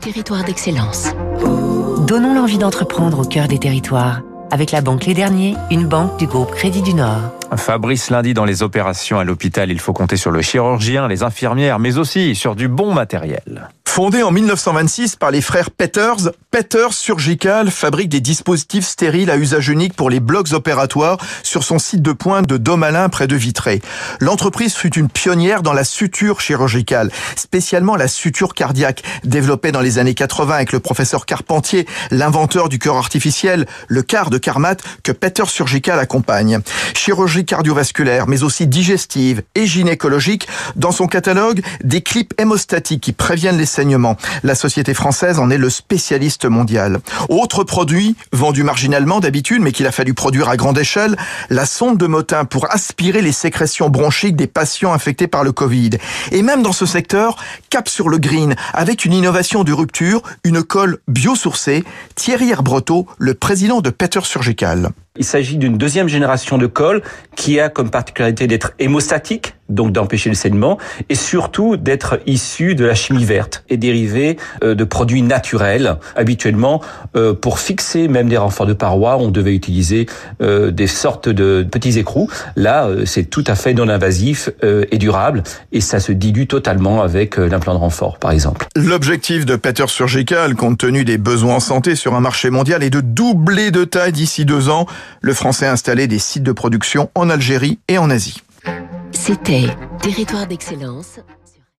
Territoire d'excellence. Donnons l'envie d'entreprendre au cœur des territoires. Avec la Banque Les Derniers, une banque du groupe Crédit du Nord. Fabrice lundi dans les opérations à l'hôpital, il faut compter sur le chirurgien, les infirmières, mais aussi sur du bon matériel. Fondé en 1926 par les frères Peters, Peters Surgical fabrique des dispositifs stériles à usage unique pour les blocs opératoires sur son site de pointe de Domalin près de Vitré. L'entreprise fut une pionnière dans la suture chirurgicale, spécialement la suture cardiaque, développée dans les années 80 avec le professeur Carpentier, l'inventeur du cœur artificiel, le quart de Carmat que Peters Surgical accompagne. Chirurgie cardiovasculaire, mais aussi digestive et gynécologique, dans son catalogue, des clips hémostatiques qui préviennent les la société française en est le spécialiste mondial. Autre produit, vendu marginalement d'habitude, mais qu'il a fallu produire à grande échelle, la sonde de Motin pour aspirer les sécrétions bronchiques des patients infectés par le Covid. Et même dans ce secteur, cap sur le green, avec une innovation de rupture, une colle biosourcée, Thierry Herbreteau, le président de Peter Surgical. Il s'agit d'une deuxième génération de colle qui a comme particularité d'être hémostatique, donc d'empêcher le saignement, et surtout d'être issu de la chimie verte et dérivé euh, de produits naturels. Habituellement, euh, pour fixer même des renforts de parois, on devait utiliser euh, des sortes de petits écrous. Là, c'est tout à fait non invasif et durable, et ça se dilue totalement avec l'implant de renfort, par exemple. L'objectif de Peter Surgical, compte tenu des besoins en santé sur un marché mondial, est de doubler de taille d'ici deux ans. Le Français a installé des sites de production en Algérie et en Asie. C'était Territoire d'excellence